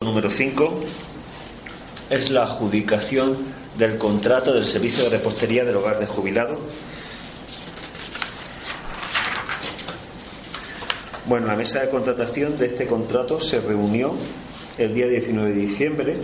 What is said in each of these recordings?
Número 5 es la adjudicación del contrato del servicio de repostería del hogar de jubilado. Bueno, la mesa de contratación de este contrato se reunió el día 19 de diciembre.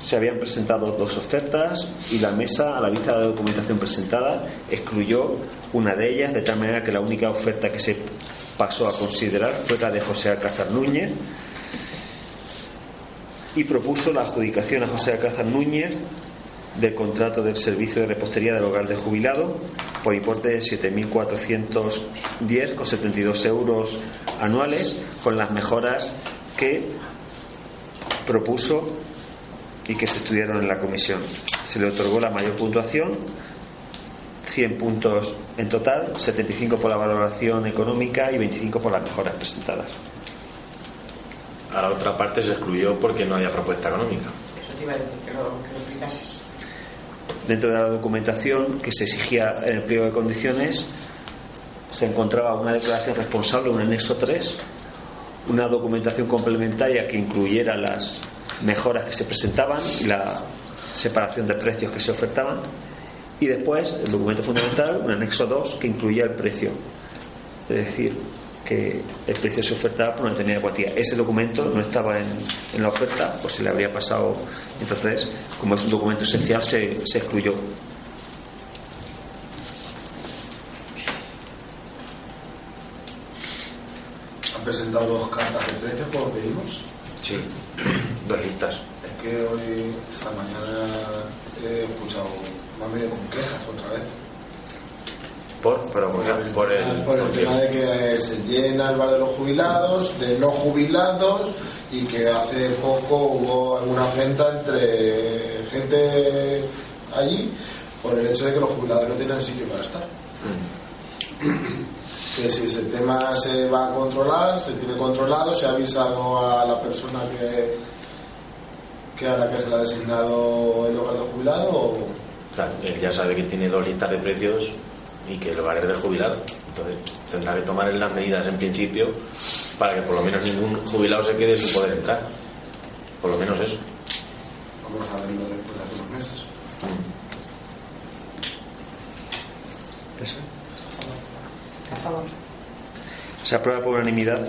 Se habían presentado dos ofertas y la mesa, a la vista de la documentación presentada, excluyó una de ellas, de tal manera que la única oferta que se pasó a considerar fue la de José Alcázar Núñez y propuso la adjudicación a José Alcázar Núñez del contrato del servicio de repostería del hogar de jubilado por importe de 7.410,72 euros anuales con las mejoras que propuso y que se estudiaron en la comisión. Se le otorgó la mayor puntuación, 100 puntos en total, 75 por la valoración económica y 25 por las mejoras presentadas. A la otra parte se excluyó porque no había propuesta económica. Eso te iba a decir, que lo, que lo explicases. Dentro de la documentación que se exigía en el pliego de condiciones se encontraba una declaración responsable, un anexo 3, una documentación complementaria que incluyera las mejoras que se presentaban y la separación de precios que se ofertaban y después el documento fundamental, un anexo 2 que incluía el precio. Es decir, que el precio se ofertaba por una determinada cuantía. Ese documento no estaba en, en la oferta, o se le habría pasado. Entonces, como es un documento esencial, se, se excluyó. Han presentado dos cartas de precios como pedimos. Sí, dos listas. Es que hoy, esta mañana, he escuchado más medio con quejas otra vez. ¿Por? Pero por, el... por el tema de que se llena el bar de los jubilados, de no jubilados y que hace poco hubo alguna afrenta entre gente allí por el hecho de que los jubilados no tienen sitio para estar. Que si ese tema se va a controlar, se tiene controlado, se ha avisado a la persona que, que ahora que se le ha designado el hogar de jubilado o... Claro, él ya sabe que tiene dos listas de precios y que el hogar es de jubilado. Entonces tendrá que tomar las medidas en principio para que por lo menos ningún jubilado se quede sin poder entrar. Por lo menos eso. Vamos a verlo después de algunos meses. Eso. A favor. Se aprueba por unanimidad.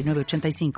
906985.